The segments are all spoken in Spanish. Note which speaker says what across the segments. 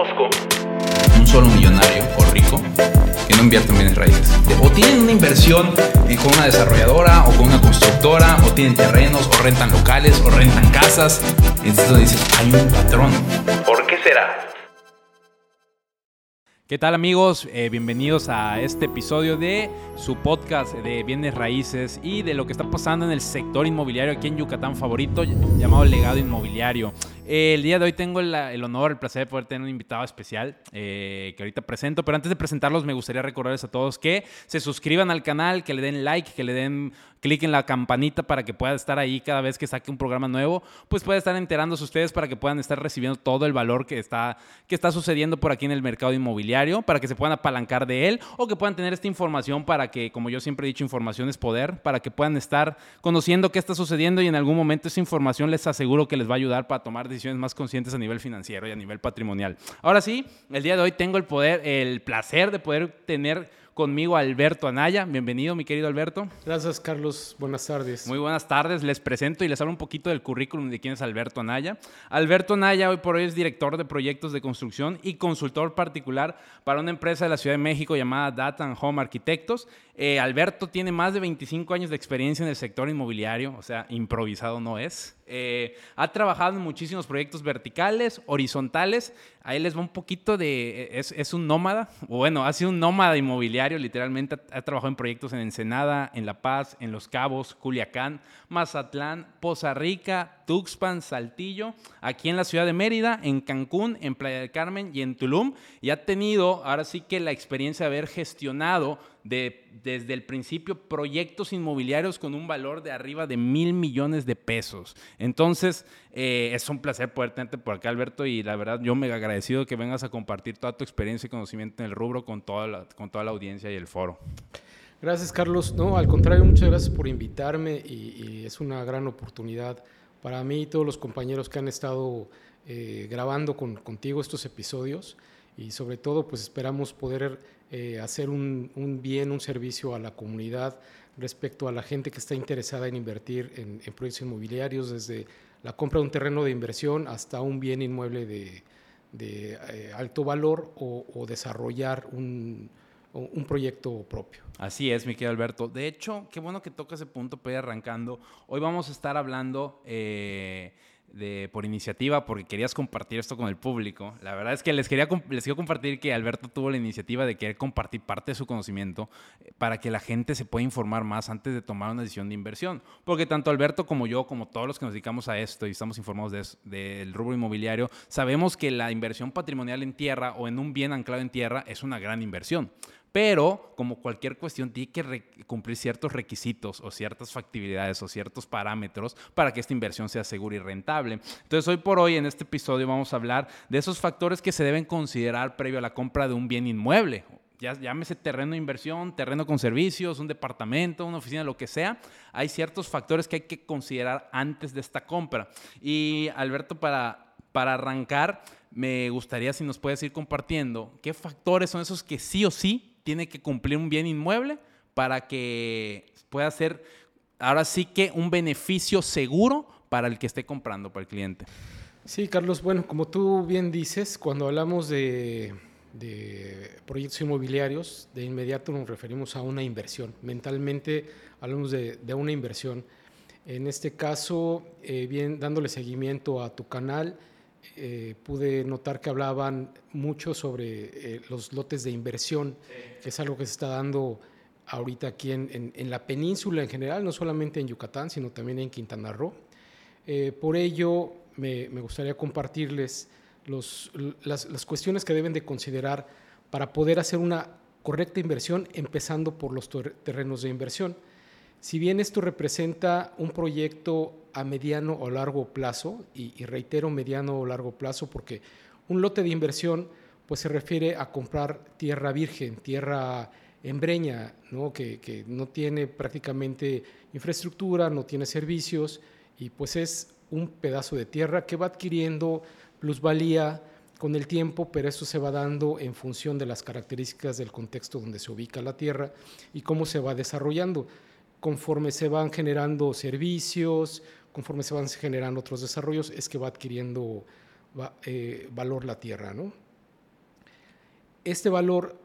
Speaker 1: conozco un solo millonario o rico que no invierte en bienes raíces. O tienen una inversión con una desarrolladora o con una constructora, o tienen terrenos, o rentan locales, o rentan casas. Entonces dices, hay un patrón. ¿Por qué será?
Speaker 2: ¿Qué tal amigos? Eh, bienvenidos a este episodio de su podcast de bienes raíces y de lo que está pasando en el sector inmobiliario aquí en Yucatán favorito llamado legado inmobiliario. El día de hoy tengo el, honor, el placer de poder tener un invitado especial eh, que ahorita presento, pero antes de presentarlos me gustaría recordarles a todos que se suscriban al canal, que le den like, que le den clic en la campanita para que pueda estar ahí cada vez que saque un programa nuevo, pues puede estar enterándose ustedes para que puedan estar recibiendo todo el valor que está, que está sucediendo por aquí en el mercado inmobiliario, para que se puedan apalancar de él o que puedan tener esta información para que, como yo siempre he dicho, información es poder, para que puedan estar conociendo qué está sucediendo y en algún momento esa información les aseguro que les va a ayudar para tomar decisiones más conscientes a nivel financiero y a nivel patrimonial. Ahora sí, el día de hoy tengo el poder, el placer de poder tener conmigo Alberto Anaya. Bienvenido, mi querido Alberto.
Speaker 3: Gracias, Carlos. Buenas tardes.
Speaker 2: Muy buenas tardes. Les presento y les hablo un poquito del currículum de quién es Alberto Anaya. Alberto Anaya hoy por hoy es director de proyectos de construcción y consultor particular para una empresa de la Ciudad de México llamada Data and Home Arquitectos. Eh, Alberto tiene más de 25 años de experiencia en el sector inmobiliario, o sea, improvisado no es. Eh, ha trabajado en muchísimos proyectos verticales, horizontales. Ahí les va un poquito de. Es, es un nómada. Bueno, ha sido un nómada inmobiliario, literalmente. Ha, trabajado en proyectos en Ensenada, en La Paz, en Los Cabos, Culiacán, Mazatlán, Poza Rica, Tuxpan, Saltillo, aquí en la ciudad de Mérida, en Cancún, en Playa del Carmen y en Tulum. Y ha tenido, ahora sí que la experiencia de haber gestionado de, desde el principio proyectos inmobiliarios con un valor de arriba de mil millones de pesos. Entonces, eh, es un placer poder tenerte por acá, Alberto, y la verdad yo me agradecido que vengas a compartir toda tu experiencia y conocimiento en el rubro con toda la, con toda la audiencia y el foro.
Speaker 3: Gracias, Carlos. No, al contrario, muchas gracias por invitarme y es una gran oportunidad para mí y todos los compañeros que han estado eh, grabando con, contigo estos episodios. Y sobre todo pues esperamos poder eh, hacer un, bien, un servicio a la comunidad respecto a la gente que está interesada en invertir en, proyectos inmobiliarios, desde la compra de un terreno de inversión hasta un bien inmueble de, eh, alto valor o desarrollar un, un proyecto propio.
Speaker 2: Así es, mi querido Alberto. De hecho, qué bueno que toca ese punto para arrancando. Hoy vamos a estar hablando eh, de, por iniciativa, porque querías compartir esto con el público. La verdad es que les quería les quiero compartir que Alberto tuvo la iniciativa de querer compartir parte de su conocimiento eh, para que la gente se pueda informar más antes de tomar una decisión de inversión. Porque tanto Alberto como yo, como todos los que nos dedicamos a esto y estamos informados del rubro inmobiliario, sabemos que la inversión patrimonial en tierra o en un bien anclado en tierra es una gran inversión. Pero, como cualquier cuestión, tiene que cumplir ciertos requisitos o ciertas factibilidades o ciertos parámetros para que esta inversión sea segura y rentable. Entonces, hoy por hoy, en este episodio, vamos a hablar de esos factores que se deben considerar previo a la compra de un bien inmueble. Ya, llámese terreno de inversión, terreno con servicios, un departamento, una oficina, lo que sea. Hay ciertos factores que hay que considerar antes de esta compra. Y Alberto, para, para arrancar, me gustaría si nos puedes ir compartiendo qué factores son esos que sí o sí tiene que cumplir un bien inmueble para que pueda ser ahora sí que un beneficio seguro para el que esté comprando, para el cliente.
Speaker 3: Sí, Carlos, bueno, como tú bien dices, cuando hablamos de, proyectos inmobiliarios, de inmediato nos referimos a una inversión. Mentalmente hablamos de, una inversión. En este caso, eh, bien dándole seguimiento a tu canal, eh, pude notar que hablaban mucho sobre eh, los lotes de inversión, que es algo que se está dando ahorita aquí en, la península en general, no solamente en Yucatán, sino también en Quintana Roo. Eh, por ello, me, gustaría compartirles las, las, cuestiones que deben de considerar para poder hacer una correcta inversión, empezando por los terrenos de inversión. Si bien esto representa un proyecto a mediano o largo plazo, y, reitero mediano o largo plazo porque un lote de inversión pues se refiere a comprar tierra virgen, tierra embreña, ¿no? Que, no tiene prácticamente infraestructura, no tiene servicios y pues es un pedazo de tierra que va adquiriendo plusvalía con el tiempo, pero eso se va dando en función de las características del contexto donde se ubica la tierra y cómo se va desarrollando. Conforme se van generando servicios, conforme se van generando otros desarrollos, es que va adquiriendo eh, valor la tierra, ¿no? este valor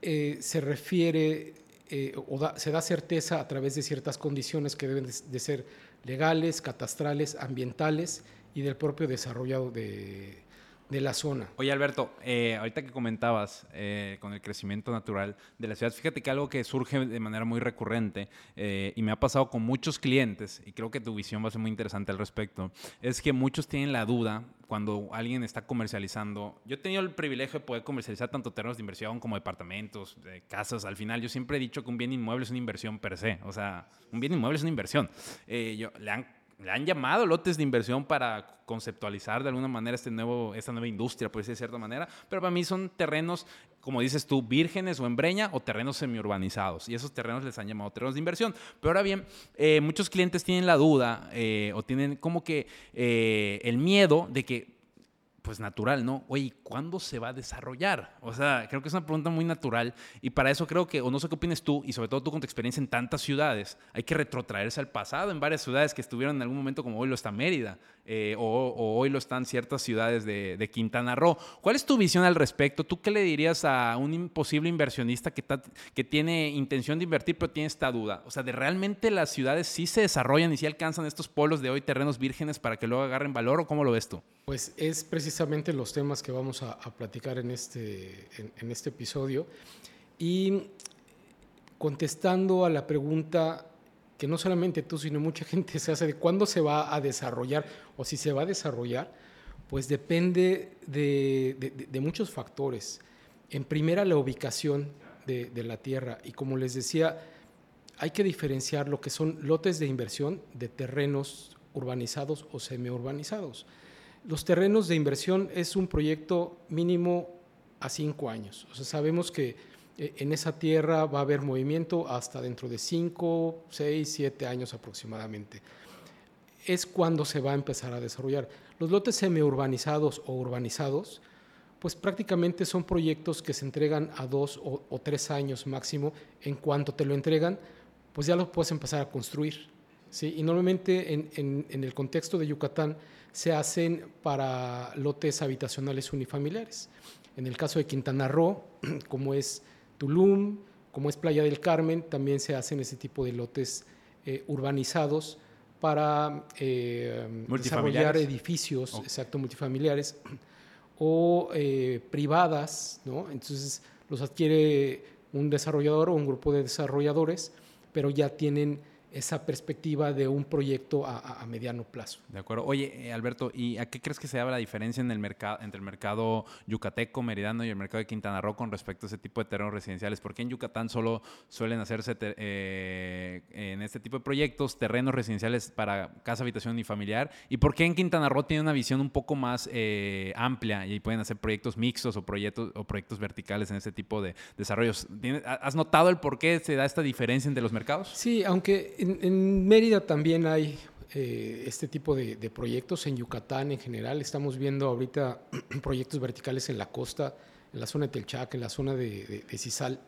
Speaker 3: eh, se refiere eh, o se da certeza a través de ciertas condiciones que deben de, ser legales, catastrales, ambientales y del propio desarrollo de, de la zona.
Speaker 2: Oye, Alberto, eh, ahorita que comentabas eh, con el crecimiento natural de la ciudad, fíjate que algo que surge de manera muy recurrente eh, y me ha pasado con muchos clientes, y creo que tu visión va a ser muy interesante al respecto, es que muchos tienen la duda cuando alguien está comercializando. Yo he tenido el privilegio de poder comercializar tanto terrenos de inversión como departamentos, casas. Al final, yo siempre he dicho que un bien inmueble es una inversión per se. O sea, un bien inmueble es una inversión. yo, le han le han llamado lotes de inversión para conceptualizar de alguna manera este nuevo, esta nueva industria, por decir de cierta manera, pero para mí son terrenos, como dices tú, vírgenes o en breña o terrenos semiurbanizados, y esos terrenos les han llamado terrenos de inversión. Pero ahora bien, eh, muchos clientes tienen la duda eh, o tienen como que eh, el miedo de que pues natural, ¿no? Oye, ¿cuándo se va a desarrollar? O sea, creo que es una pregunta muy natural y para eso creo que, o no sé qué opinas tú, y sobre todo tú con tu experiencia en tantas ciudades, hay que retrotraerse al pasado en varias ciudades que estuvieron en algún momento como hoy lo está Mérida, eh, o, hoy lo están ciertas ciudades de, Quintana Roo. ¿Cuál es tu visión al respecto? ¿Tú qué le dirías a un imposible inversionista que, que tiene intención de invertir pero tiene esta duda? O sea, ¿de realmente las ciudades sí se desarrollan y sí alcanzan estos polos de hoy terrenos vírgenes para que luego agarren valor o cómo lo ves tú?
Speaker 3: Pues es precisamente los temas que vamos a, platicar en este, en este episodio. Y contestando a la pregunta que no solamente tú, sino mucha gente se hace de cuándo se va a desarrollar o si se va a desarrollar, pues depende de, muchos factores. En primera, la ubicación de, la tierra. Y como les decía, hay que diferenciar lo que son lotes de inversión de terrenos urbanizados o semi-urbanizados. Los terrenos de inversión es un proyecto mínimo a cinco años. Sabemos que eh, en esa tierra va a haber movimiento hasta dentro de 5, 6, 7 años aproximadamente. Es cuando se va a empezar a desarrollar. Los lotes semi-urbanizados o urbanizados, pues prácticamente son proyectos que se entregan a dos o, tres años máximo. En cuanto te lo entregan, pues ya lo puedes empezar a construir. ¿Sí? Y normalmente en, en el contexto de Yucatán se hacen para lotes habitacionales unifamiliares. En el caso de Quintana Roo, como es Tulum, como es Playa del Carmen, también se hacen ese tipo de lotes eh, urbanizados para eh, desarrollar edificios, exacto, multifamiliares o eh, privadas, ¿no? Entonces los adquiere un desarrollador o un grupo de desarrolladores, pero ya tienen esa perspectiva de un proyecto a, mediano plazo.
Speaker 2: De acuerdo. Oye, eh, Alberto, ¿y a qué crees que se da la diferencia en el mercado, entre el mercado yucateco, meridano y el mercado de Quintana Roo con respecto a ese tipo de terrenos residenciales? ¿Por qué en Yucatán solo suelen hacerse eh, en este tipo de proyectos terrenos residenciales para casa, habitación y familiar? ¿Y por qué en Quintana Roo tiene una visión un poco más eh, amplia y pueden hacer proyectos mixtos o proyectos, o proyectos verticales en este tipo de desarrollos? ¿Has notado el por qué se da esta diferencia entre los mercados?
Speaker 3: Sí, aunque en, Mérida también hay eh, este tipo de, proyectos, en Yucatán en general. Estamos viendo ahorita proyectos verticales en la costa, en la zona de Telchac, en la zona de, Cisal,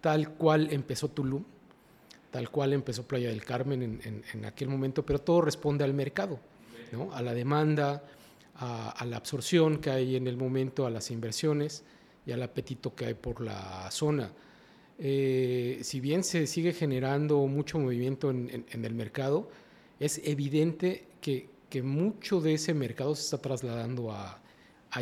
Speaker 3: tal cual empezó Tulum, tal cual empezó Playa del Carmen en, aquel momento, pero todo responde al mercado, a la demanda, a, la absorción que hay en el momento, a las inversiones y al apetito que hay por la zona. Eh, si bien se sigue generando mucho movimiento en, el mercado, es evidente que, mucho de ese mercado se está trasladando a,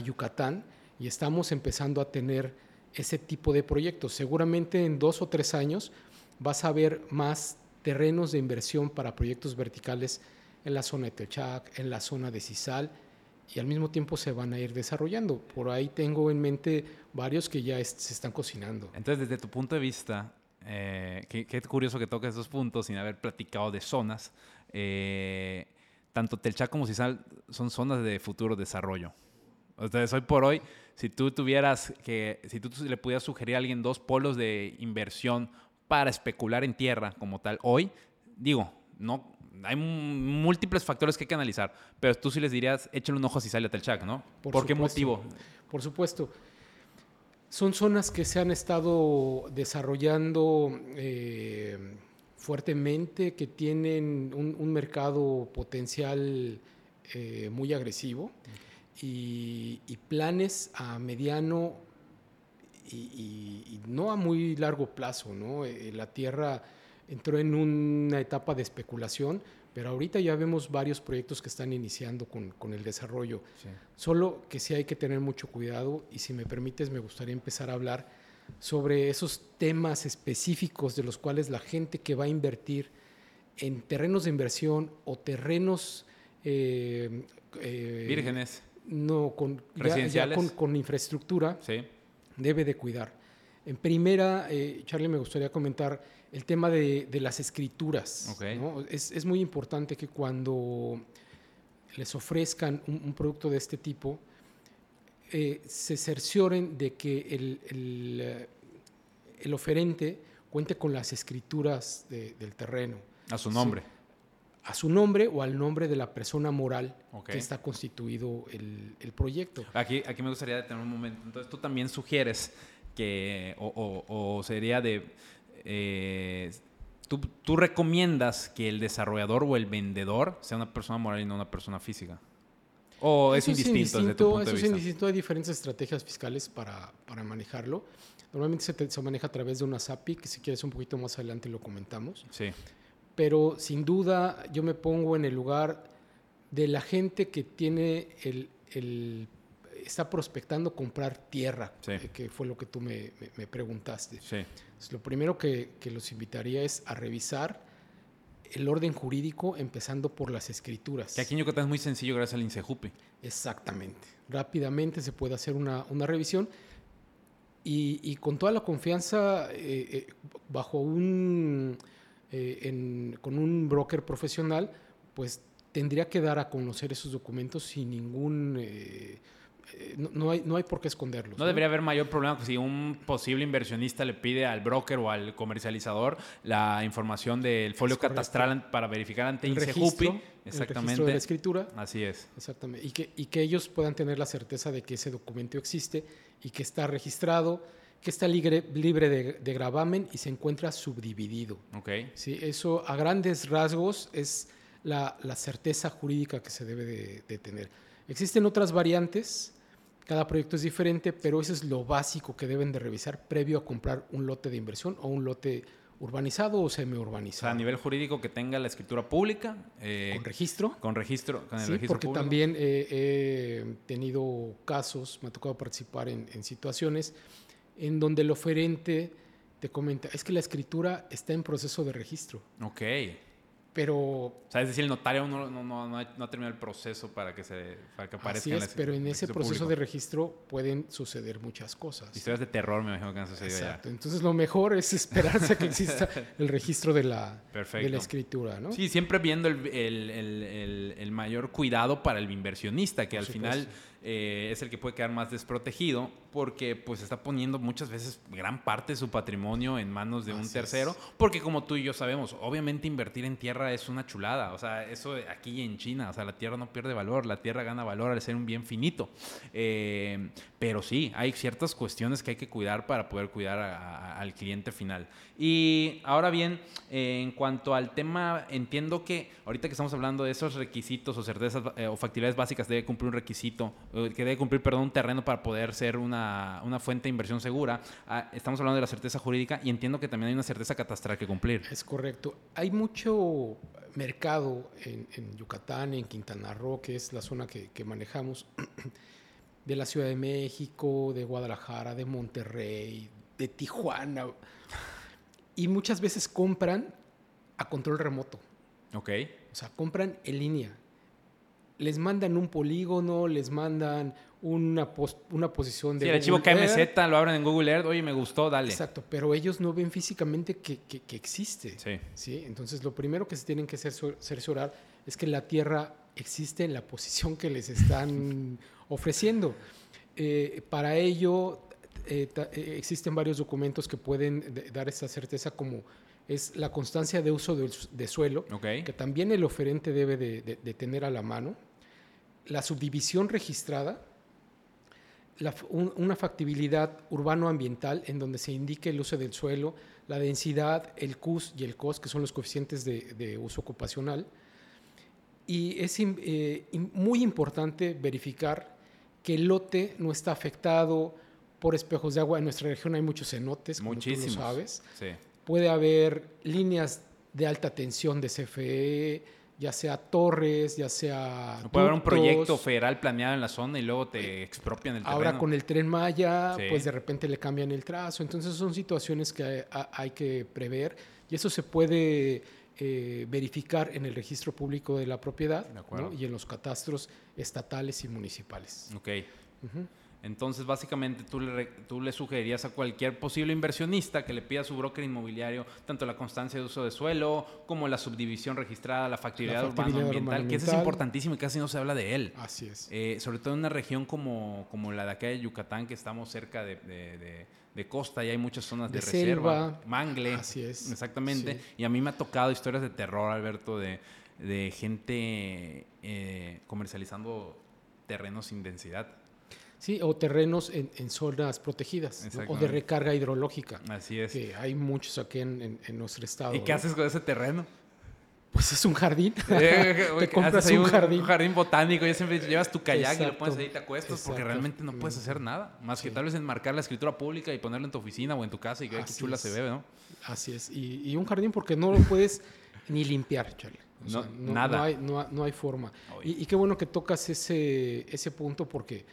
Speaker 3: Yucatán y estamos empezando a tener ese tipo de proyectos. Seguramente en dos o tres años vas a ver más terrenos de inversión para proyectos verticales en la zona de Techac, en la zona de Cisal, y al mismo tiempo se van a ir desarrollando. Por ahí tengo en mente varios que ya se están cocinando.
Speaker 2: Entonces, desde tu punto de vista, eh, qué, curioso que toques esos puntos sin haber platicado de zonas. Eh, tanto Telcha como Cisal son zonas de futuro desarrollo. Entonces, hoy por hoy, si tú tuvieras que, si tú le pudieras sugerir a alguien dos polos de inversión para especular en tierra como tal, hoy, digo, no, hay múltiples factores que hay que analizar, pero tú sí les dirías, échale un ojo si sale a Telchac, ¿no? ¿Por, qué motivo?
Speaker 3: Por supuesto. Son zonas que se han estado desarrollando eh, fuertemente, que tienen un, mercado potencial eh, muy agresivo y, planes a mediano y, no a muy largo plazo, ¿no? Eh, la tierra entró en una etapa de especulación, pero ahorita ya vemos varios proyectos que están iniciando con, con el desarrollo. Solo que sí hay que tener mucho cuidado y si me permites me gustaría empezar a hablar sobre esos temas específicos de los cuales la gente que va a invertir en terrenos de inversión o terrenos
Speaker 2: eh, eh, vírgenes.
Speaker 3: no con con, infraestructura debe de cuidar en primera eh, Charlie me gustaría comentar el tema de, las escrituras es, muy importante que cuando les ofrezcan un producto de este tipo eh, se cercioren de que el, el, eh, el, oferente cuente con las escrituras del terreno.
Speaker 2: A su nombre.
Speaker 3: a su nombre o al nombre de la persona moral que está constituido el, el, proyecto.
Speaker 2: Aquí, aquí me gustaría detener un momento. Entonces tú también sugieres que, o, o, sería de... Eh, tú, tú recomiendas que el desarrollador o el vendedor sea una persona moral y no una persona física. ¿O es indistinto, desde tu punto
Speaker 3: eso
Speaker 2: de vista?
Speaker 3: es indistinto. Hay diferentes estrategias fiscales para, para manejarlo. Normalmente se, se, maneja a través de una SAPI, que si quieres un poquito más adelante lo comentamos.
Speaker 2: Sí.
Speaker 3: Pero sin duda yo me pongo en el lugar de la gente que tiene el, el está prospectando comprar tierra, eh, que fue lo que tú me, me, preguntaste.
Speaker 2: Sí.
Speaker 3: lo primero que, que los invitaría es a revisar el orden jurídico empezando por las escrituras.
Speaker 2: Que aquí en Yucatán es muy sencillo gracias al INSEJUPI.
Speaker 3: Exactamente. Rápidamente se puede hacer una, revisión y, con toda la confianza eh, eh, bajo un, eh, con un broker profesional, pues tendría que dar a conocer esos documentos sin ningún eh, no, hay, no hay por qué esconderlos.
Speaker 2: No, debería haber mayor problema si un posible inversionista le pide al broker o al comercializador la información del folio catastral para verificar ante el
Speaker 3: Exactamente. El registro de la escritura.
Speaker 2: Así es.
Speaker 3: Exactamente. Y que, y que ellos puedan tener la certeza de que ese documento existe y que está registrado, que está libre, libre de, gravamen y se encuentra subdividido.
Speaker 2: Ok.
Speaker 3: Sí, eso a grandes rasgos es la, certeza jurídica que se debe de tener. Existen otras variantes cada proyecto es diferente, pero eso es lo básico que deben de revisar previo a comprar un lote de inversión o un lote urbanizado o semi-urbanizado. O
Speaker 2: sea, a nivel jurídico que tenga la escritura pública.
Speaker 3: Eh, ¿Con registro?
Speaker 2: Con registro. Con
Speaker 3: el sí, porque también he tenido casos, me ha tocado participar en, en situaciones en donde el oferente te comenta, es que la escritura está en proceso de registro.
Speaker 2: Ok.
Speaker 3: Pero...
Speaker 2: O sea, es decir, el notario no, no, no, no, ha, terminado el proceso para que, se, para que aparezca
Speaker 3: así es, pero en ese proceso de registro pueden suceder muchas cosas.
Speaker 2: Historias de terror me imagino que han sucedido Exacto.
Speaker 3: Entonces lo mejor es esperarse a que exista el registro de la, de la escritura, ¿no?
Speaker 2: Sí, siempre viendo el, el, el, el mayor cuidado para el inversionista, que al final eh, es el que puede quedar más desprotegido porque pues está poniendo muchas veces gran parte de su patrimonio en manos de un tercero, porque como tú y yo sabemos, obviamente invertir en tierra es una chulada, o sea, eso aquí en China, o sea, la tierra no pierde valor, la tierra gana valor al ser un bien finito, eh, pero sí, hay ciertas cuestiones que hay que cuidar para poder cuidar al cliente final. Y ahora bien, eh, en cuanto al tema, entiendo que ahorita que estamos hablando de esos requisitos o certezas o factibilidades básicas, debe cumplir un requisito que debe cumplir, perdón, un terreno para poder ser una, una fuente de inversión segura. Ah, estamos hablando de la certeza jurídica y entiendo que también hay una certeza catastral que cumplir.
Speaker 3: Es correcto. Hay mucho mercado en, Yucatán, en Quintana Roo, que es la zona que manejamos, de la Ciudad de México, de Guadalajara, de Monterrey, de Tijuana. Y muchas veces compran a control remoto.
Speaker 2: Ok.
Speaker 3: O sea, compran en línea les mandan un polígono, les mandan una, una posición de.
Speaker 2: Sí, el archivo KMZ lo abren en Google Earth, oye, me gustó, dale.
Speaker 3: Exacto, pero ellos no ven físicamente que, que, existe.
Speaker 2: Sí.
Speaker 3: sí. Entonces, lo primero que se tienen que cerciorar es que la Tierra existe en la posición que les están ofreciendo. Eh, para ello, eh, eh, existen varios documentos que pueden dar esa certeza, como es la constancia de uso de, suelo, que también el oferente debe de tener a la mano la subdivisión registrada, una factibilidad urbano-ambiental en donde se indique el uso del suelo, la densidad, el CUS y el COS, que son los coeficientes de, uso ocupacional. Y es eh, muy importante verificar que el lote no está afectado por espejos de agua. En nuestra región hay muchos cenotes, como tú lo
Speaker 2: Muchísimos.
Speaker 3: sabes.
Speaker 2: Sí.
Speaker 3: Puede haber líneas de alta tensión de CFE, ya sea torres, ya sea.
Speaker 2: Puede haber un
Speaker 3: ductos.
Speaker 2: proyecto federal planeado en la zona y luego te expropian el terreno.
Speaker 3: Ahora con el tren Maya,
Speaker 2: Sí.
Speaker 3: pues de repente le cambian el trazo. Entonces son situaciones que hay, que prever y eso se puede eh, verificar en el registro público de la propiedad
Speaker 2: De.
Speaker 3: ¿no? y en los catastros estatales y municipales.
Speaker 2: Ok. Entonces, básicamente, tú le, tú le sugerirías a cualquier posible inversionista que le pida a su broker inmobiliario tanto la constancia de uso de suelo como la subdivisión registrada, la factibilidad,
Speaker 3: La factibilidad
Speaker 2: urbano-ambiental, que eso es importantísimo y casi no se habla de él.
Speaker 3: Así es.
Speaker 2: Eh, sobre todo en una región como, como la de acá de Yucatán, que estamos cerca de, de- de- de costa y hay muchas zonas de,
Speaker 3: De
Speaker 2: reserva,
Speaker 3: selva.
Speaker 2: mangle.
Speaker 3: Así es,
Speaker 2: Exactamente.
Speaker 3: sí.
Speaker 2: Y a mí me ha tocado historias de terror, Alberto, de, de gente eh, comercializando terrenos sin densidad.
Speaker 3: Sí, o terrenos en, en zonas protegidas ¿no? o de recarga hidrológica.
Speaker 2: Así es.
Speaker 3: Que hay muchos aquí en, en- en nuestro estado.
Speaker 2: ¿Y qué
Speaker 3: ¿no?
Speaker 2: haces con ese terreno?
Speaker 3: Pues es un jardín. Te compras
Speaker 2: ahí
Speaker 3: un jardín.
Speaker 2: Un jardín botánico. Yo siempre llevas tu kayak y lo pones ahí y te acuestas porque realmente no puedes hacer nada. Más que tal vez enmarcar la escritura pública y ponerlo en tu oficina o en tu casa y que qué chula
Speaker 3: es.
Speaker 2: se ve, ¿no?
Speaker 3: Así es. Y, y un jardín porque no lo puedes ni limpiar, Charlie. O
Speaker 2: No,
Speaker 3: sea,
Speaker 2: nada.
Speaker 3: No hay, no hay- no hay forma. Y, y qué bueno que tocas ese, ese punto porque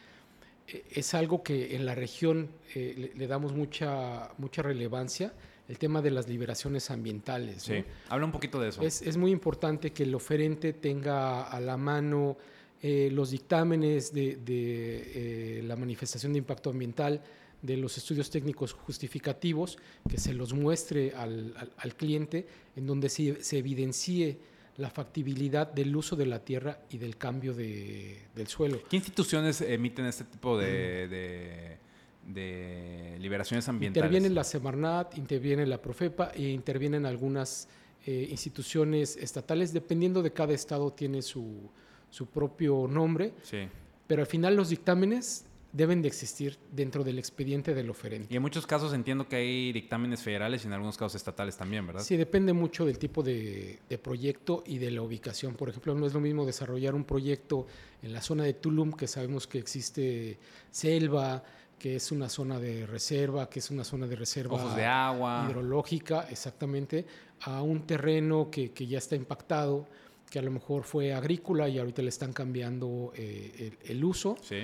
Speaker 3: es algo que en la región eh, le, le damos mucha, mucha relevancia, el tema de las liberaciones ambientales. ¿no?
Speaker 2: Sí. Habla un poquito de eso.
Speaker 3: Es, es muy importante que el oferente tenga a la mano eh, los dictámenes de, de, eh, la manifestación de impacto ambiental, de los estudios técnicos justificativos, que se los muestre al, al- al cliente, en donde se, se evidencie la factibilidad del uso de la tierra y del cambio de- del suelo.
Speaker 2: ¿Qué instituciones emiten este tipo de, de, de liberaciones ambientales?
Speaker 3: Interviene la Semarnat, interviene la Profepa e intervienen algunas eh, instituciones estatales, dependiendo de cada estado tiene su, su propio nombre,
Speaker 2: Sí.
Speaker 3: pero al final los dictámenes deben de existir dentro del expediente del oferente.
Speaker 2: Y en muchos casos entiendo que hay dictámenes federales y en algunos casos estatales también, ¿verdad?
Speaker 3: Sí, depende mucho del tipo de, de proyecto y de la ubicación. Por ejemplo, no es lo mismo desarrollar un proyecto en la zona de Tulum, que sabemos que existe selva, que es una zona de reserva, que es una zona de reserva
Speaker 2: Ojos de agua.
Speaker 3: hidrológica, exactamente, a un terreno que, que ya está impactado, que a lo mejor fue agrícola y ahorita le están cambiando eh, el, el uso.
Speaker 2: Sí.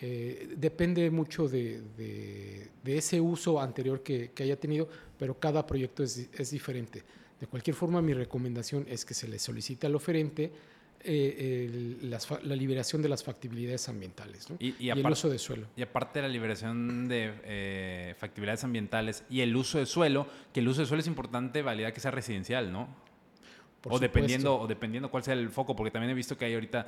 Speaker 3: Eh, depende mucho de, de- de ese uso anterior que, que haya tenido, pero cada proyecto es, es diferente. De cualquier forma, mi recomendación es que se le solicite al oferente eh, el- las fa- la liberación de las factibilidades ambientales ¿no?
Speaker 2: Y- y
Speaker 3: el uso de suelo.
Speaker 2: Y aparte de la liberación de eh, factibilidades ambientales y el uso de suelo, que el uso de suelo es importante validar que sea residencial, ¿no?
Speaker 3: Por
Speaker 2: o
Speaker 3: supuesto.
Speaker 2: dependiendo, o dependiendo cuál sea el foco, porque también he visto que hay ahorita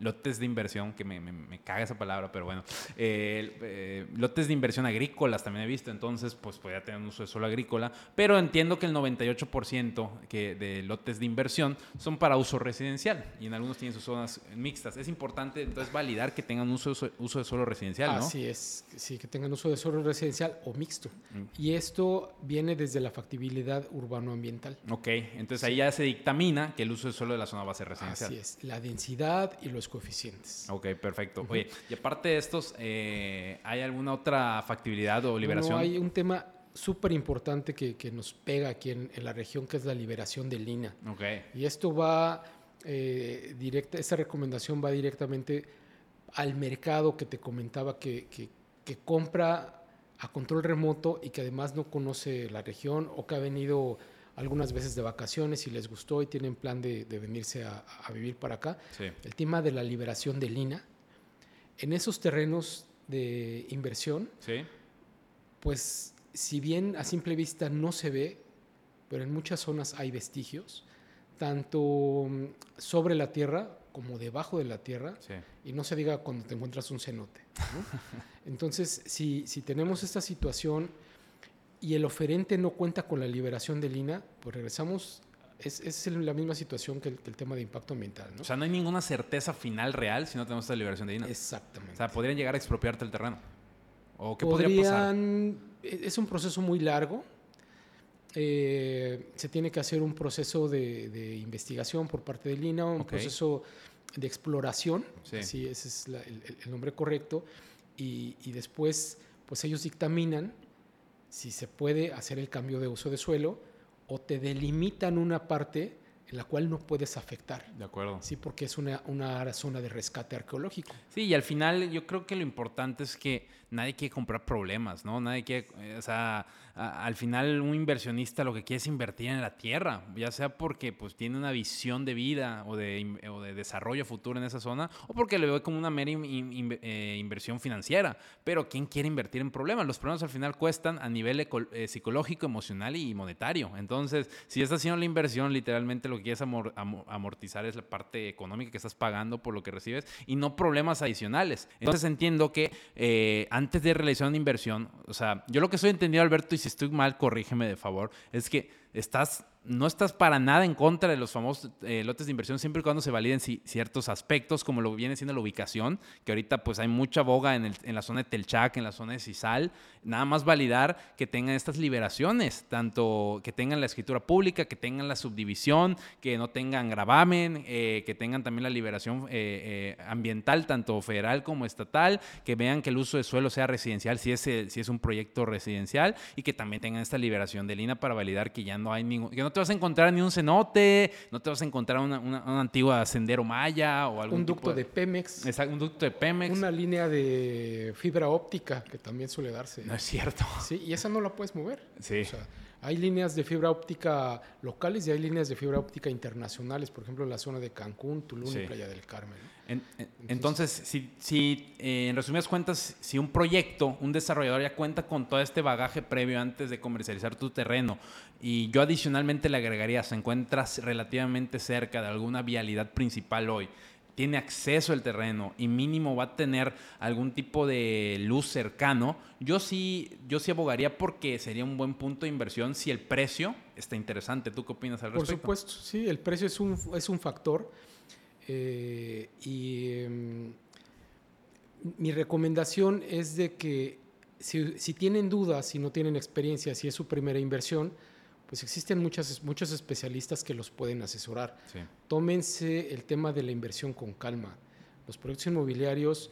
Speaker 2: lotes de inversión, que me, me- me caga esa palabra, pero bueno, eh, eh, lotes de inversión agrícolas también he visto, entonces pues podría tener un uso de suelo agrícola, pero entiendo que el 98% que de lotes de inversión son para uso residencial y en algunos tienen sus zonas mixtas. Es importante entonces validar que tengan uso, uso de suelo residencial, ¿no?
Speaker 3: Así es, sí, que tengan uso de suelo residencial o mixto.
Speaker 2: Mm.
Speaker 3: Y esto viene desde la factibilidad urbano-ambiental.
Speaker 2: Ok, entonces ahí ya se dictamina que el uso de suelo de la zona va a ser residencial.
Speaker 3: Así es, la densidad y los coeficientes.
Speaker 2: Ok, perfecto. Oye, y aparte de estos, eh, ¿hay alguna otra factibilidad o liberación?
Speaker 3: Bueno, hay un tema súper importante que, que nos pega aquí en, en la región, que es la liberación de lina.
Speaker 2: Ok,
Speaker 3: Y esto va eh, directa, esta recomendación va directamente al mercado que te comentaba que, que- que compra a control remoto y que además no conoce la región o que ha venido algunas veces de vacaciones y les gustó y tienen plan de, de venirse a, a vivir para acá.
Speaker 2: sí.
Speaker 3: El tema de la liberación de lina. En esos terrenos de inversión,
Speaker 2: Sí,
Speaker 3: pues si bien a simple vista no se ve, pero en muchas zonas hay vestigios, tanto mm, sobre la tierra como debajo de la tierra,
Speaker 2: sí.
Speaker 3: y no se diga cuando te encuentras un cenote. ¿no? Entonces, si, si tenemos esta situación y el oferente no cuenta con la liberación de lina, pues regresamos, es, es la misma situación que el, que el tema de impacto ambiental. ¿no?
Speaker 2: O sea, no hay ninguna certeza final real si no tenemos esta liberación de INA.
Speaker 3: Exactamente.
Speaker 2: O sea, podrían llegar a expropiarte el terreno. ¿O qué podría pasar?
Speaker 3: Podrían- e- Es un proceso muy largo. Eh, se tiene que hacer un proceso de, de investigación por parte del INA, un
Speaker 2: Ok.
Speaker 3: proceso de exploración,
Speaker 2: Sí.
Speaker 3: así ese es la- el, el- el nombre correcto, y, y después pues ellos dictaminan si se puede hacer el cambio de uso de suelo o te delimitan una parte en la cual no puedes afectar.
Speaker 2: De acuerdo.
Speaker 3: Sí, porque es una, una zona de rescate arqueológico.
Speaker 2: Sí, y al final yo creo que lo importante es que nadie quiere comprar problemas, ¿no? Nadie quiere, eh, o sea, al final un inversionista lo que quiere es invertir en la tierra, ya sea porque pues tiene una visión de vida o de, o de desarrollo futuro en esa zona, o porque lo ve como una mera eh, inversión financiera. Pero ¿quién quiere invertir en problemas? Los problemas al final cuestan a nivel eh, psicológico, emocional y monetario. Entonces, si estás haciendo la inversión, literalmente lo que quieres amortizar es la parte económica que estás pagando por lo que recibes y no problemas adicionales. Entonces entiendo que antes de realizar una inversión, o sea, yo lo que estoy entendiendo, Alberto, y si estoy mal, corrígeme de favor, es que estás no estás para nada en contra de los famosos eh, lotes de inversión siempre y cuando se validen ciertos aspectos como lo viene siendo la ubicación, que ahorita pues hay mucha boga en, la zona de Telchac, en la zona de Cisal, nada más validar que tengan estas liberaciones, tanto que tengan la escritura pública, que tengan la subdivisión, que no tengan gravamen, eh, que tengan también la liberación eh, ambiental, tanto federal como estatal, que vean que el uso de suelo sea residencial, si es, si es un proyecto residencial, y que también tengan esta liberación de lina para validar que ya no hay ningún, que no te vas a encontrar ni un cenote, no te vas a encontrar una, una, antigua sendero maya o algún
Speaker 3: Un ducto de, Pemex.
Speaker 2: Exacto, un ducto de Pemex.
Speaker 3: Una línea de fibra óptica que también suele darse.
Speaker 2: No es cierto.
Speaker 3: Sí, y esa no la puedes mover.
Speaker 2: Sí.
Speaker 3: O sea, hay líneas de fibra óptica locales y hay líneas de fibra óptica internacionales, por ejemplo, en la zona de Cancún, Tulum y Playa del Carmen.
Speaker 2: entonces, si, si eh, en resumidas cuentas, si un proyecto, un desarrollador ya cuenta con todo este bagaje previo antes de comercializar tu terreno, y yo adicionalmente le agregaría, se encuentras relativamente cerca de alguna vialidad principal hoy, tiene acceso al terreno y mínimo va a tener algún tipo de luz cercano, yo sí, yo sí abogaría porque sería un buen punto de inversión si el precio está interesante. ¿Tú qué opinas al respecto?
Speaker 3: Por supuesto, sí, el precio es un, es un factor. Eh, y em, mi recomendación es de que si, si tienen dudas, si no tienen experiencia, si es su primera inversión, pues existen muchas, muchos especialistas que los pueden asesorar. Tómense el tema de la inversión con calma. Los proyectos inmobiliarios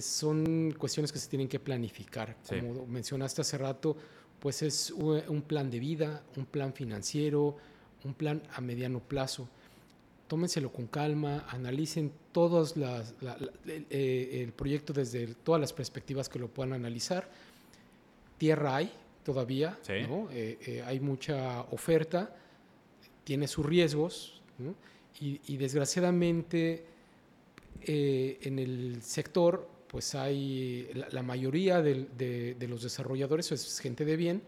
Speaker 3: son cuestiones que se tienen que planificar. Como mencionaste hace rato, pues es un plan de vida, un plan financiero, un plan a mediano plazo. Tómenselo con calma, analicen todos las, eh, el proyecto desde todas las perspectivas que lo puedan analizar. Tierra hay, todavía, ¿no? Eh, eh, hay mucha oferta, tiene sus riesgos, y, desgraciadamente eh, en el sector, pues hay la, mayoría de, los desarrolladores es gente de bien,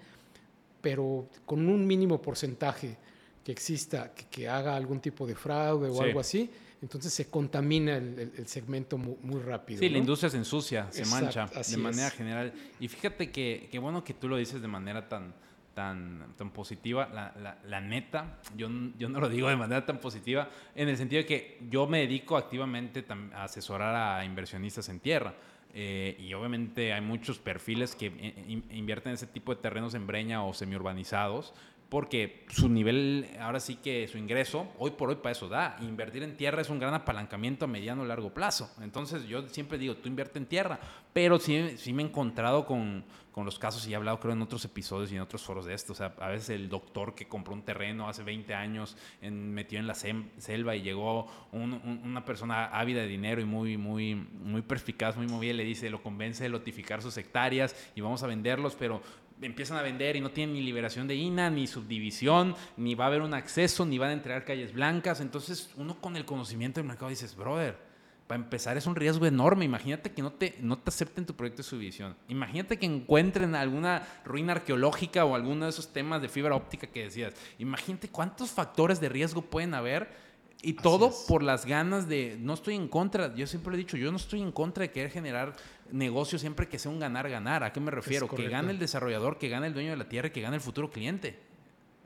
Speaker 3: pero con un mínimo porcentaje que exista, que, haga algún tipo de fraude o algo así, entonces se contamina el, segmento muy, rápido.
Speaker 2: Sí, la industria se ensucia, se mancha de manera general. Y fíjate que, bueno que tú lo dices de manera tan, tan, tan positiva. La, la, neta, yo, yo no lo digo de manera tan positiva, en el sentido de que yo me dedico activamente a asesorar a inversionistas en tierra. Eh, y obviamente hay muchos perfiles que eh, invierten en ese tipo de terrenos en breña o semi-urbanizados, porque su nivel, ahora sí que su ingreso, hoy por hoy para eso da. Invertir en tierra es un gran apalancamiento a mediano o largo plazo. Entonces yo siempre digo, tú invierte en tierra, pero sí, sí me he encontrado con, con, los casos y he hablado creo en otros episodios y en otros foros de esto. O sea, a veces el doctor que compró un terreno hace 20 años, metió en la selva y llegó una persona ávida de dinero y muy, muy, muy perspicaz, muy móvil, le dice, lo convence de lotificar sus hectáreas y vamos a venderlos, pero empiezan a vender y no tienen ni liberación de INA, ni subdivisión, ni va a haber un acceso, ni van a entregar calles blancas. Entonces, uno con el conocimiento del mercado dices, brother, para empezar es un riesgo enorme. Imagínate que no te, no te acepten tu proyecto de subdivisión. Imagínate que encuentren alguna ruina arqueológica o alguno de esos temas de fibra óptica que decías. Imagínate cuántos factores de riesgo pueden haber y todo por las ganas de, no estoy en contra, yo siempre he dicho, yo no estoy en contra de querer generar negocio siempre que sea un ganar-ganar. ¿A qué me refiero? Que gane el desarrollador, que gane el dueño de la tierra y que gane el futuro cliente.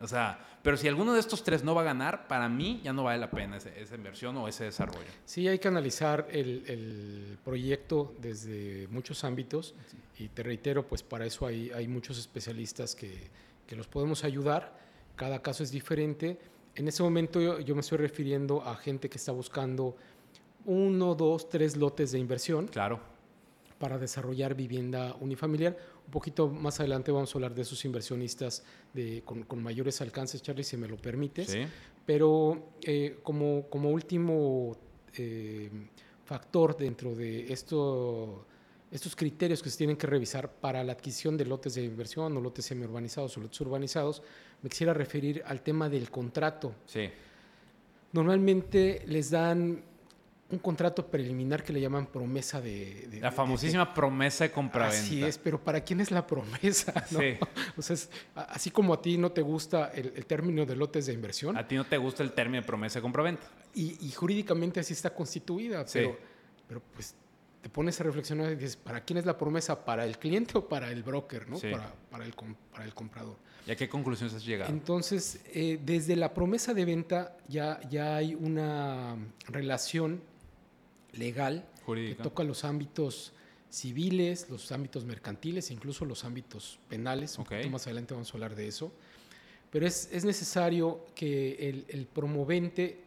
Speaker 2: O sea, pero si alguno de estos tres no va a ganar, para mí ya no vale la pena esa inversión o ese desarrollo.
Speaker 3: Sí, hay que analizar el, proyecto desde muchos ámbitos y te reitero, pues para eso hay, hay muchos especialistas que, que los podemos ayudar. Cada caso es diferente en ese momento yo, me estoy refiriendo a gente que está buscando uno, dos, tres lotes de inversión.
Speaker 2: Claro.
Speaker 3: para desarrollar vivienda unifamiliar. Un poquito más adelante vamos a hablar de esos inversionistas de, con, con, mayores alcances, Charlie, si me lo permites.
Speaker 2: Sí.
Speaker 3: Pero eh, como, como último eh, factor dentro de esto, estos criterios que se tienen que revisar para la adquisición de lotes de inversión o lotes semi-urbanizados o lotes urbanizados, me quisiera referir al tema del contrato.
Speaker 2: Sí.
Speaker 3: Normalmente les dan un contrato preliminar que le llaman promesa de... de
Speaker 2: la famosísima
Speaker 3: de, de,
Speaker 2: promesa de compraventa.
Speaker 3: Así es, pero ¿para quién es la promesa? ¿no?
Speaker 2: Sí.
Speaker 3: O sea, es, así como a ti no te gusta el, el, término de lotes de inversión.
Speaker 2: A ti no te gusta el término de promesa de compraventa.
Speaker 3: Y, y jurídicamente así está constituida,
Speaker 2: Sí.
Speaker 3: pero, pero pues te pones a reflexionar y dices, ¿para quién es la promesa? ¿Para el cliente o para el broker? ¿no?
Speaker 2: Sí.
Speaker 3: Para, para, el, para el comprador.
Speaker 2: ¿Y a qué conclusiones has llegado?
Speaker 3: Entonces, eh, desde la promesa de venta ya, ya hay una relación legal que toca los ámbitos civiles, los ámbitos mercantiles, incluso los ámbitos penales. Un poquito más adelante vamos a hablar de eso. Pero es, es necesario que el, el promovente,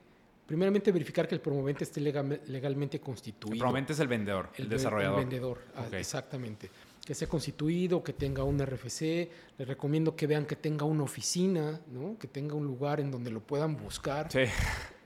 Speaker 3: primeramente verificar que el promovente esté legal- legalmente constituido.
Speaker 2: El promovente es el vendedor, el,
Speaker 3: ve-
Speaker 2: desarrollador.
Speaker 3: El vendedor, ah,
Speaker 2: Ok.
Speaker 3: exactamente. Que sea constituido, que tenga un RFC. Les recomiendo que vean que tenga una oficina, ¿no? que tenga un lugar en donde lo puedan buscar.
Speaker 2: Sí.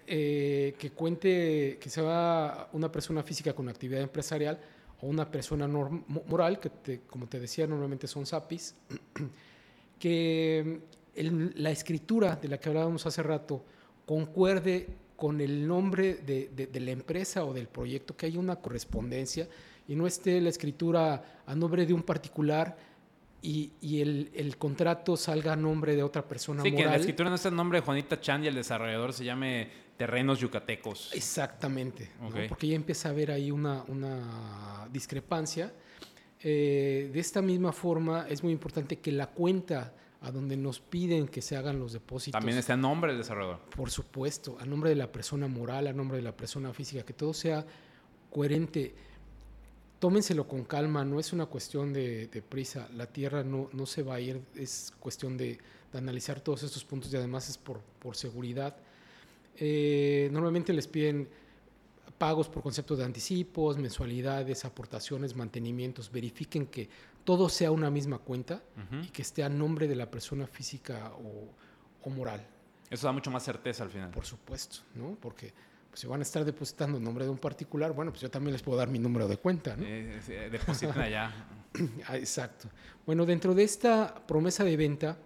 Speaker 3: Eh, que cuente, que sea una persona física con actividad empresarial o una persona moral, que te- como te decía, normalmente son SAPIs, que el- la escritura de la que hablábamos hace rato concuerde con el nombre de, de- de la empresa o del proyecto, que haya una correspondencia y no esté la escritura a nombre de un particular y, y el, el contrato salga a nombre de otra persona
Speaker 2: Sí, que en la
Speaker 3: moral.
Speaker 2: escritura no está el nombre de Juanita Chan y el desarrollador se llame Terrenos Yucatecos.
Speaker 3: Exactamente, ¿no?
Speaker 2: Ok.
Speaker 3: porque ya empieza a haber ahí una, una discrepancia. Eh, de esta misma forma, es muy importante que la cuenta a donde nos piden que se hagan los depósitos,
Speaker 2: También está el nombre del desarrollador.
Speaker 3: por supuesto, a nombre de la persona moral, a nombre de la persona física, que todo sea coherente. Tómenselo con calma, no es una cuestión de, de prisa, la tierra no, no se va a ir, es cuestión de, de analizar todos estos puntos y además es por, por seguridad. Eh, normalmente les piden pagos por concepto de anticipos, mensualidades, aportaciones, mantenimientos. Verifiquen que todo sea una misma cuenta
Speaker 2: Ujú.
Speaker 3: y que esté a nombre de la persona física o, o moral,
Speaker 2: Eso da mucho más certeza al final.
Speaker 3: por supuesto, ¿no? Porque pues, si van a estar depositando en nombre de un particular, bueno, pues yo también les puedo dar mi número de cuenta, ¿no?
Speaker 2: Eh, eh, depositen allá.
Speaker 3: Ah, Exacto. Bueno, dentro de esta promesa de venta,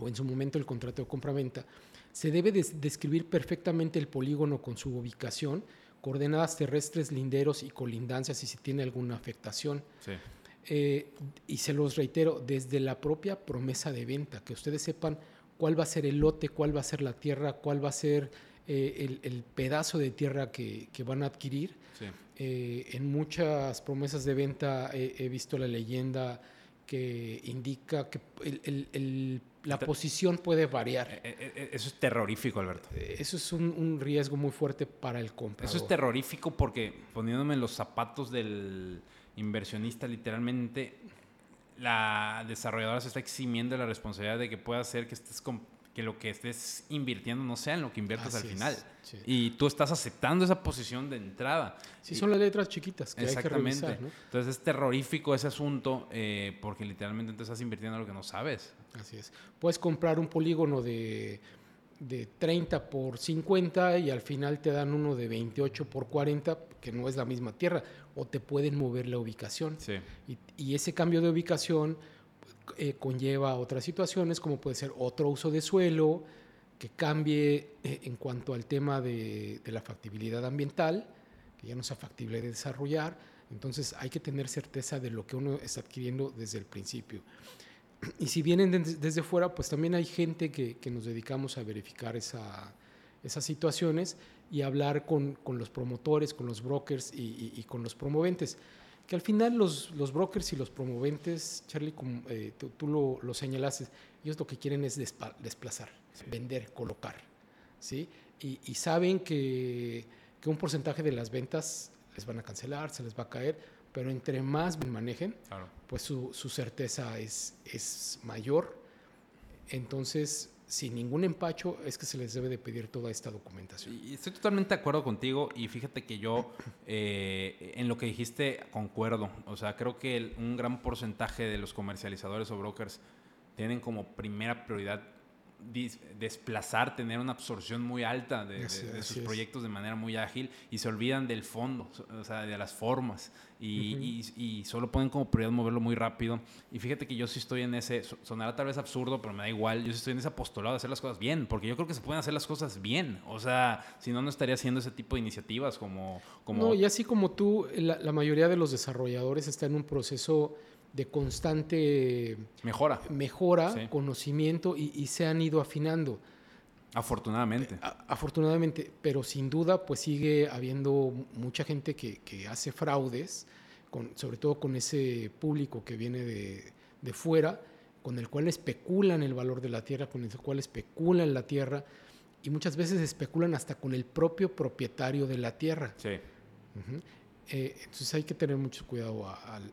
Speaker 3: o en su momento el contrato de compra-venta, se debe des- describir perfectamente el polígono con su ubicación, coordenadas terrestres, linderos y colindancias y si tiene alguna afectación.
Speaker 2: Sí.
Speaker 3: Eh, y se los reitero, desde la propia promesa de venta, que ustedes sepan cuál va a ser el lote, cuál va a ser la tierra, cuál va a ser eh, el, el pedazo de tierra que, que van a adquirir.
Speaker 2: Sí.
Speaker 3: Eh, en muchas promesas de venta he, he visto la leyenda que indica que el- el- el- la posición puede variar.
Speaker 2: Eh, eh, eh, Eso es terrorífico, Alberto.
Speaker 3: Eso es un, un riesgo muy fuerte para el comprador.
Speaker 2: Eso es terrorífico porque poniéndome en los zapatos del inversionista, literalmente, la desarrolladora se está eximiendo de la responsabilidad de que pueda hacer que estés que lo que estés invirtiendo no sea en lo que inviertas
Speaker 3: Así
Speaker 2: al
Speaker 3: es,
Speaker 2: final.
Speaker 3: sí.
Speaker 2: Y tú estás aceptando esa posición de entrada.
Speaker 3: Sí, son las letras chiquitas que hay que
Speaker 2: Exactamente.
Speaker 3: revisar. ¿no?
Speaker 2: Entonces es terrorífico ese asunto eh, porque literalmente te estás invirtiendo en lo que no sabes.
Speaker 3: Así es. Puedes comprar un polígono de, de 30 por 50 y al final te dan uno de 28 por 40, que no es la misma tierra, o te pueden mover la ubicación.
Speaker 2: Sí.
Speaker 3: Y, y ese cambio de ubicación eh, conlleva otras situaciones, como puede ser otro uso de suelo, que cambie eh, en cuanto al tema de, la factibilidad ambiental, que ya no sea factible de desarrollar. Entonces hay que tener certeza de lo que uno está adquiriendo desde el principio. Y si vienen de- desde fuera, pues también hay gente que, nos dedicamos a verificar esa- esas situaciones y hablar con, los promotores, con los brokers y con los promoventes. Que al final los, los brokers y los promoventes, Charlie, como, eh, tú, tú lo, lo señalaste, ellos lo que quieren es desplazar, vender, colocar. ¿sí? Y, y saben que, que un porcentaje de las ventas les van a cancelar, se les va a caer, pero entre más manejen,
Speaker 2: Claro.
Speaker 3: pues su, su certeza es, es mayor. Entonces, sin ningún empacho es que se les debe de pedir toda esta documentación.
Speaker 2: Y estoy totalmente de acuerdo contigo y fíjate que yo eh, en lo que dijiste concuerdo. O sea, creo que un gran porcentaje de los comercializadores o brokers tienen como primera prioridad desplazar, tener una absorción muy alta de, sus proyectos de manera muy ágil y se olvidan del fondo, o sea, de las formas y, y, solo ponen como prioridad moverlo muy rápido. Y fíjate que yo sí estoy en ese, sonará tal vez absurdo, pero me da igual, yo sí estoy en ese apostolado de hacer las cosas bien, porque yo creo que se pueden hacer las cosas bien, o sea, si no, no estaría haciendo ese tipo de iniciativas como... como...
Speaker 3: No, y así como tú, la, la mayoría de los desarrolladores está en un proceso de constante
Speaker 2: mejora,
Speaker 3: mejora conocimiento y, se han ido afinando.
Speaker 2: Afortunadamente.
Speaker 3: afortunadamente, pero sin duda pues sigue habiendo mucha gente que, hace fraudes, con, sobre todo con ese público que viene de, de, fuera, con el cual especulan el valor de la tierra, con el cual especulan la tierra y muchas veces especulan hasta con el propio propietario de la tierra.
Speaker 2: Sí.
Speaker 3: Eh, entonces hay que tener mucho cuidado al,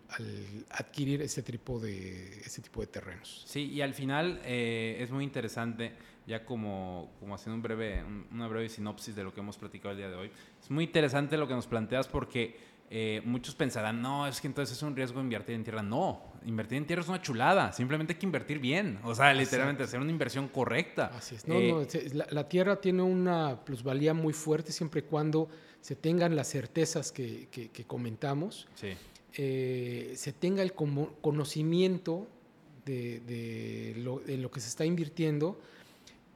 Speaker 3: adquirir ese tipo de, ese tipo de terrenos.
Speaker 2: Sí, y al final eh, es muy interesante, ya como, como haciendo un breve, una breve sinopsis de lo que hemos platicado el día de hoy, es muy interesante lo que nos planteas porque eh, muchos pensarán, no, es que entonces es un riesgo invertir en tierra. No, invertir en tierra es una chulada, simplemente hay que invertir bien, o sea, literalmente hacer una inversión correcta.
Speaker 3: Así es, no, no, la, la tierra tiene una plusvalía muy fuerte siempre y cuando se tengan las certezas que, comentamos, eh, se tenga el conocimiento de, lo, que se está invirtiendo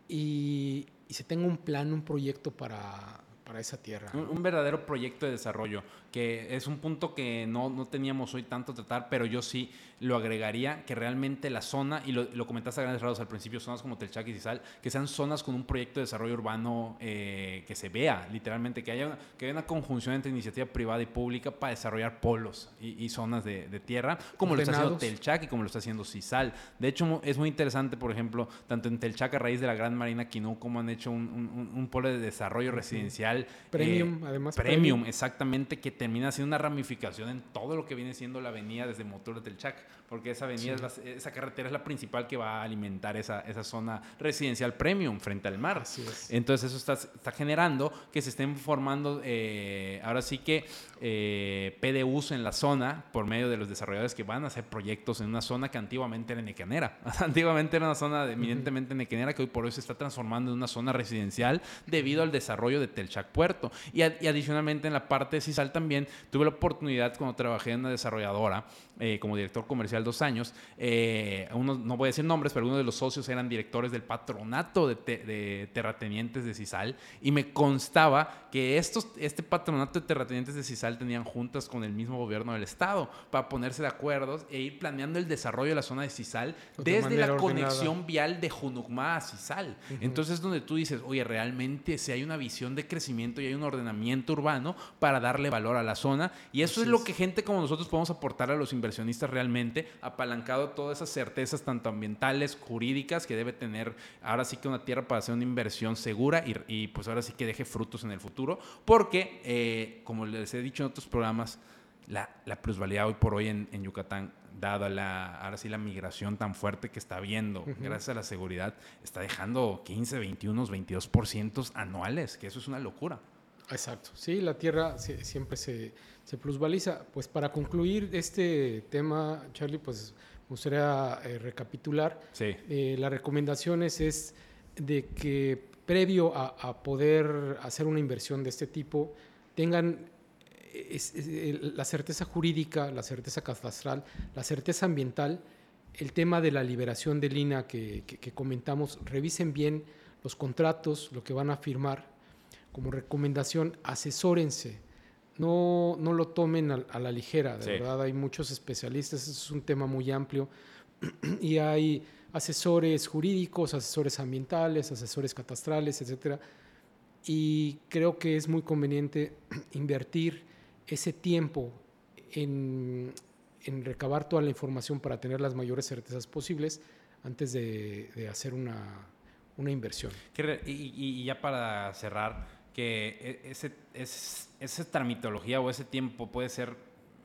Speaker 3: y, y, se tenga un plan, un proyecto para, esa tierra.
Speaker 2: Un, verdadero proyecto de desarrollo, que es un punto que no, no, teníamos hoy tanto tratar, pero yo sí lo agregaría, que realmente la zona, y lo, lo comentaste a grandes rasgos al principio, zonas como Telchac y Cisal, que sean zonas con un proyecto de desarrollo urbano eh, que se vea, literalmente, que haya, que haya una conjunción entre iniciativa privada y pública para desarrollar polos y, zonas de, tierra, como lo está haciendo Telchac y como lo está haciendo Cisal. De hecho, es muy interesante, por ejemplo, tanto en Telchac a raíz de la Gran Marina Quinú, como han hecho un, un, polo de desarrollo residencial.
Speaker 3: Premium, eh, además.
Speaker 2: Premium, exactamente, que termina siendo una ramificación en todo lo que viene siendo la avenida desde Motor de Telchac porque esa avenida, esa carretera es la principal que va a alimentar esa, esa zona residencial premium frente al mar. Entonces eso está, está, generando que se estén formando, eh, ahora sí que eh, PDUs en la zona por medio de los desarrolladores que van a hacer proyectos en una zona que antiguamente era nequenera. antiguamente era una zona eminentemente nequenera que hoy por hoy se está transformando en una zona residencial debido al desarrollo de Telchac Puerto. Y, adicionalmente en la parte de Cisal también tuve la oportunidad cuando trabajé en una desarrolladora eh, como director comercial dos años. Eh, uno, no voy a decir nombres, pero uno de los socios eran directores del patronato de, terratenientes de CISAL y me constaba que estos, este patronato de terratenientes de CISAL tenían juntas con el mismo gobierno del estado para ponerse de acuerdo e ir planeando el desarrollo de la zona de CISAL desde la conexión vial de Junucma a CISAL. Entonces es donde tú dices, oye, realmente si hay una visión de crecimiento y hay un ordenamiento urbano para darle valor a la zona. Y eso es lo que gente como nosotros podemos aportar a los inversionistas realmente apalancado todas esas certezas tanto ambientales, jurídicas que debe tener ahora sí que una tierra para hacer una inversión segura y, pues ahora sí que deje frutos en el futuro, porque eh, como les he dicho en otros programas, la, plusvalía hoy por hoy en, Yucatán dada la, ahora sí la migración tan fuerte que está habiendo, gracias a la seguridad, está dejando 15, 21, 22% anuales, que eso es una locura.
Speaker 3: Exacto, sí, la tierra siempre se, se plusvaliza. Pues para concluir este tema, Charlie, pues me gustaría eh, recapitular.
Speaker 2: Sí.
Speaker 3: Eh, las recomendaciones es de que previo a, poder hacer una inversión de este tipo, tengan la certeza jurídica, la certeza catastral, la certeza ambiental, el tema de la liberación de lina que, que comentamos, revisen bien los contratos, lo que van a firmar. Como recomendación, asesórense no, no lo tomen a, la ligera, de verdad. Hay muchos especialistas, es un tema muy amplio y hay asesores jurídicos, asesores ambientales, asesores catastrales, etcétera. Y creo que es muy conveniente invertir ese tiempo en, recabar toda la información para tener las mayores certezas posibles antes de, hacer una, inversión.
Speaker 2: y, ya para cerrar, que e, ese, esa tramitología o ese tiempo puede ser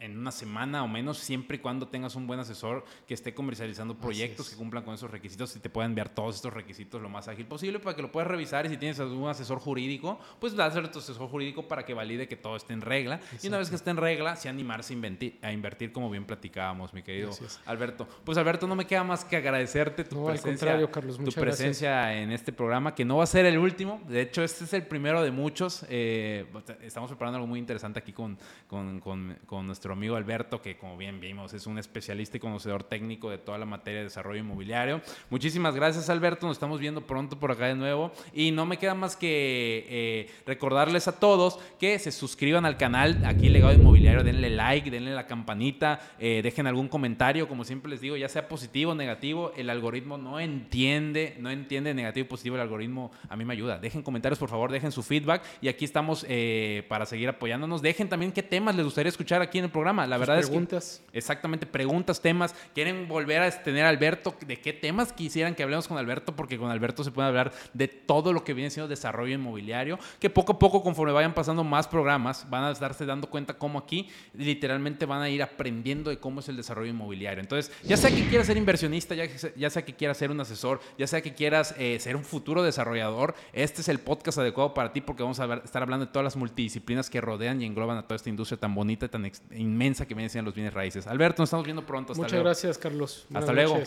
Speaker 2: en una semana o menos, siempre y cuando tengas un buen asesor que esté comercializando proyectos que cumplan con esos requisitos y te pueda enviar todos estos requisitos lo más ágil posible para que lo puedas revisar y si tienes algún asesor jurídico, pues dáselo a tu asesor jurídico para que valide que todo esté en regla. Y una vez que esté en regla, sí animarse a invertir, a invertir como bien platicábamos, mi querido Alberto. Pues Alberto, no me queda más que agradecerte tu presencia,
Speaker 3: Carlos,
Speaker 2: tu presencia en este programa, que no va a ser el último. De hecho, este es el primero de muchos. Eh, estamos preparando algo muy interesante aquí con, con, con, con nuestro amigo Alberto, que como bien vimos es un especialista y conocedor técnico de toda la materia de desarrollo inmobiliario. Muchísimas gracias Alberto, nos estamos viendo pronto por acá de nuevo y no me queda más que eh, recordarles a todos que se suscriban al canal aquí Legado Inmobiliario, denle like, denle la campanita, eh, dejen algún comentario, como siempre les digo, ya sea positivo o negativo, el algoritmo no entiende, no entiende negativo y positivo, el algoritmo a mí me ayuda. Dejen comentarios, por favor, dejen su feedback y aquí estamos eh, para seguir apoyándonos. Dejen también qué temas les gustaría escuchar aquí en el programa. La verdad
Speaker 3: preguntas.
Speaker 2: es que exactamente preguntas, temas. Quieren volver a tener a Alberto, ¿de qué temas quisieran que hablemos con Alberto? Porque con Alberto se puede hablar de todo lo que viene siendo desarrollo inmobiliario, que poco a poco conforme vayan pasando más programas van a estarse dando cuenta cómo aquí literalmente van a ir aprendiendo de cómo es el desarrollo inmobiliario. Entonces, ya sea que quieras ser inversionista, ya, ya sea que quieras ser un asesor, ya sea que quieras eh, ser un futuro desarrollador, este es el podcast adecuado para ti porque vamos a estar hablando de todas las multidisciplinas que rodean y engloban a toda esta industria tan bonita y tan inmensa que siendo los bienes raíces. Alberto, nos estamos viendo pronto.
Speaker 3: Muchas gracias, Carlos.
Speaker 2: Hasta luego.